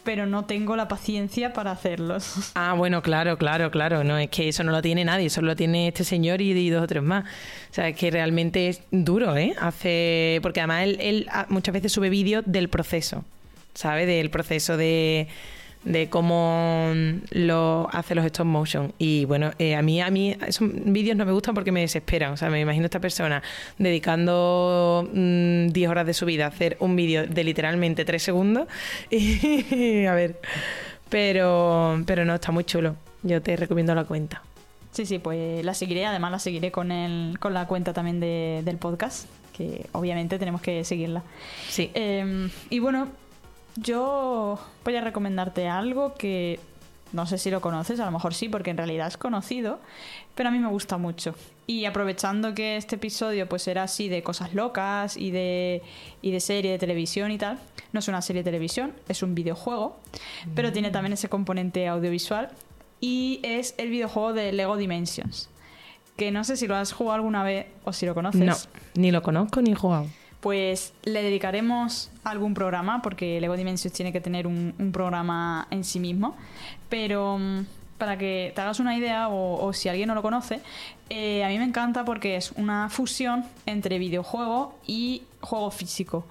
pero no tengo la paciencia para hacerlos. Ah, bueno, claro, claro, claro. No, es que eso no lo tiene nadie, solo lo tiene este señor y, dos o tres más. O sea, es que realmente es duro, ¿eh? Hace. Porque además él, él, ah, muchas veces sube vídeos del proceso, ¿sabes? Del proceso de de cómo lo hace los stop motion. Y bueno eh, a mí a mí esos vídeos no me gustan porque me desesperan. O sea me imagino a esta persona dedicando mm, 10 horas de su vida a hacer un vídeo de literalmente 3 segundos. Y a ver pero pero no está muy chulo. Yo te recomiendo la cuenta. Sí, sí, pues la seguiré. Además, la seguiré con, el, con la cuenta también de- del podcast, que obviamente tenemos que seguirla. sí. Eh, y bueno, yo voy a recomendarte algo que no sé si lo conoces, a lo mejor sí, porque en realidad es conocido, pero a mí me gusta mucho. Y aprovechando que este episodio pues era así de cosas locas y de, y de serie de televisión y tal, no es una serie de televisión, es un videojuego, pero tiene también ese componente audiovisual y es el videojuego de Lego Dimensions. Que no sé si lo has jugado alguna vez o si lo conoces no ni lo conozco ni he jugado pues le dedicaremos algún programa, porque Lego Dimensions tiene que tener un, programa en sí mismo. Pero mm, para que te hagas una idea, o, si alguien no lo conoce, eh, a mí me encanta porque es una fusión entre videojuego y juego físico.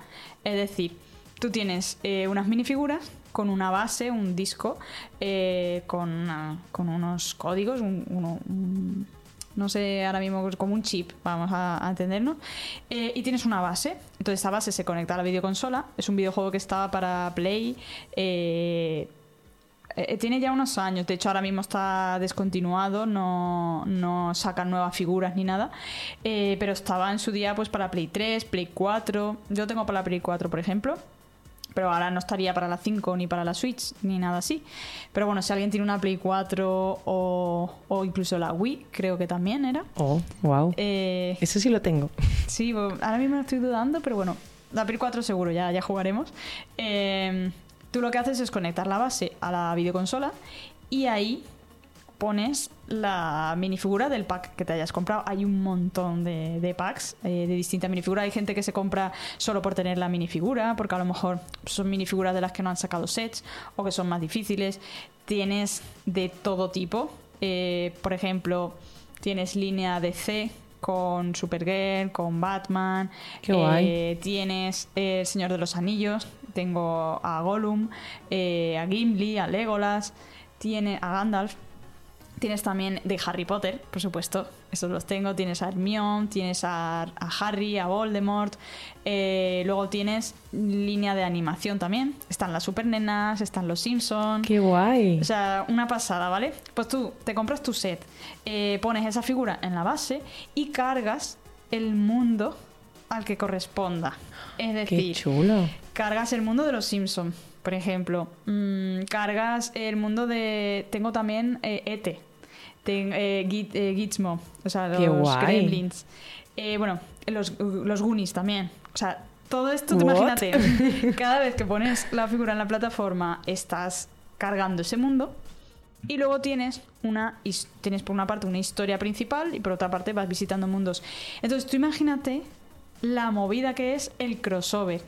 Es decir, tú tienes eh, unas minifiguras con una base, un disco, eh, con, con unos códigos, un- no sé ahora mismo, como un chip, vamos a, a entendernos, eh, y tienes una base. Entonces esa base se conecta a la videoconsola. Es un videojuego que estaba para Play. eh, eh, tiene ya unos años, de hecho ahora mismo está descontinuado, no, no sacan nuevas figuras ni nada, pero estaba en su día pues para Play 3, Play 4, yo tengo para la Play 4 por ejemplo, pero ahora no estaría para la 5 ni para la Switch ni nada así. Pero bueno, si alguien tiene una Play 4 o, o incluso la Wii, creo que también era. oh wow Eh, eso sí lo tengo Sí, ahora mismo estoy dudando, pero bueno, la Play 4 seguro, ya, ya jugaremos. Eh, tú lo que haces es conectar la base a la videoconsola y ahí pones la minifigura del pack que te hayas comprado. Hay un montón de, de packs eh, de distintas minifiguras. Hay gente que se compra solo por tener la minifigura, porque a lo mejor son minifiguras de las que no han sacado sets o que son más difíciles. Tienes de todo tipo. Eh, por ejemplo, tienes línea DC con Supergirl, con Batman. Qué guay. Eh, tienes El Señor de los Anillos. Tengo a Gollum, eh, a Gimli, a Legolas. Tiene a Gandalf. Tienes también de Harry Potter, por supuesto, esos los tengo. Tienes a Hermione, tienes a, a Harry, a Voldemort. Eh, luego tienes línea de animación también. Están las supernenas, están los Simpsons. Qué guay. O sea, una pasada, ¿vale? Pues tú te compras tu set, eh, pones esa figura en la base y cargas el mundo al que corresponda. Es Qué decir, chulo. cargas el mundo de los Simpsons, por ejemplo. Mm, cargas el mundo de... Tengo también eh, ET. Ten- eh, Git- eh, Gizmo. O sea, los. Gremlins. Eh, bueno, los, los Goonies también. O sea, todo esto, tú What? imagínate. Cada vez que pones la figura en la plataforma, estás cargando ese mundo. Y luego tienes una tienes por una parte una historia principal y por otra parte vas visitando mundos. Entonces tú imagínate la movida que es el crossover.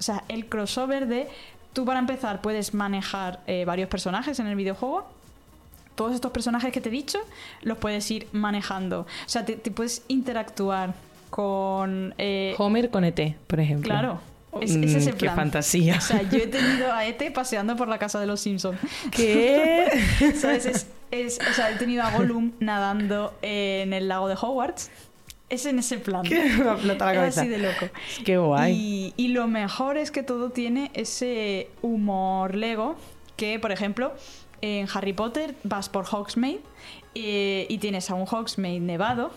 O sea, el crossover de tú para empezar puedes manejar eh, varios personajes en el videojuego. Todos estos personajes que te he dicho los puedes ir manejando. O sea, te, te puedes interactuar con... eh, Homer con ET, por ejemplo. Claro. Es, es ese Mm, Qué plan. fantasía. O sea, yo he tenido a Ete paseando por la casa de los Simpsons. ¿Qué? ¿Sabes? Es, es- o sea, he tenido a Gollum nadando en el lago de Hogwarts. Es en ese plan. ¿Qué? Me va a explotar la Es cabeza. así de loco. Qué guay. Y, y lo mejor es que todo tiene ese humor Lego que, por ejemplo, en Harry Potter vas por Hogsmeade eh, y tienes a un Hogsmeade nevado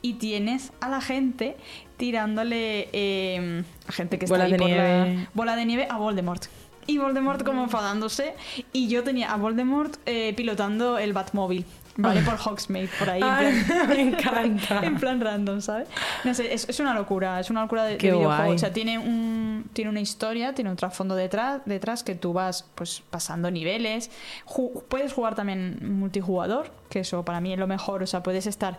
y tienes a la gente tirándole eh, a gente que está Bolas ahí de por la- nieve. bola de nieve a Voldemort. Y Voldemort como enfadándose y yo tenía a Voldemort eh, pilotando el Batmóvil. ¿Vale? Por Hogsmeade, por ahí. en plan- me encanta. en plan random, ¿sabes? No sé, es, es una locura, es una locura de, videojuego. O sea, tiene un tiene una historia, tiene un trasfondo detrás, detrás que tú vas pues pasando niveles. Ju- puedes jugar también multijugador, que eso para mí es lo mejor. O sea, puedes estar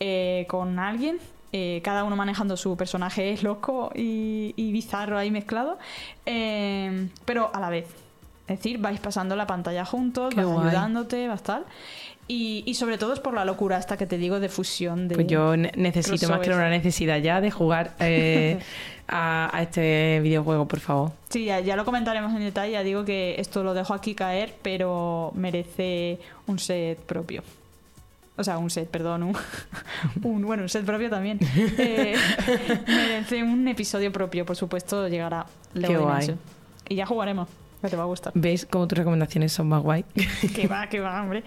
eh, con alguien, eh, cada uno manejando su personaje loco y, y bizarro ahí mezclado, eh, pero a la vez. Es decir, vais pasando la pantalla juntos, Qué vas guay. ayudándote, vas tal. Y, y sobre todo es por la locura esta que te digo de fusión de... Pues yo ne- necesito más que una necesidad ya de jugar eh, a, a este videojuego, por favor. Sí, ya, ya lo comentaremos en detalle. Ya digo que esto lo dejo aquí caer, pero merece un set propio. O sea, un set, perdón, un, un- bueno, un set propio también. Eh, merece un episodio propio, por supuesto, llegará Lego Qué guay. Y ya jugaremos, que te va a gustar. ¿Ves cómo tus recomendaciones son más guay? que va, que va, hombre.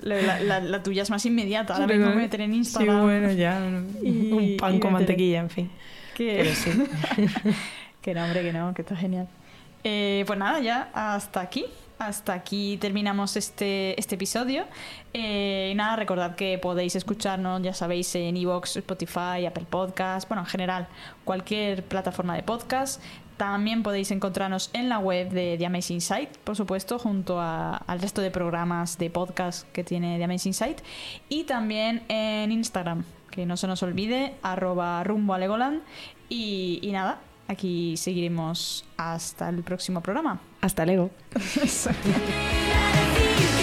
La, la- la- la tuya es más inmediata. Ahora mismo me meteré en Instagram. Sí, bueno, ya. Y- un pan con mantequilla, en fin. Que, Pero sí. que no, hombre, que no, que está genial. Eh, pues nada, ya hasta aquí. Hasta aquí terminamos este, este episodio. Eh, y nada, recordad que podéis escucharnos, ya sabéis, en Evox, Spotify, Apple Podcast, bueno, en general, cualquier plataforma de podcast. También podéis encontrarnos en la web de The Amazing Site, por supuesto, junto a- al resto de programas de podcast que tiene The Amazing Site. Y también en Instagram, que no se nos olvide, arroba rumbo a Legoland. Y, y nada, aquí seguiremos hasta el próximo programa. Hasta luego.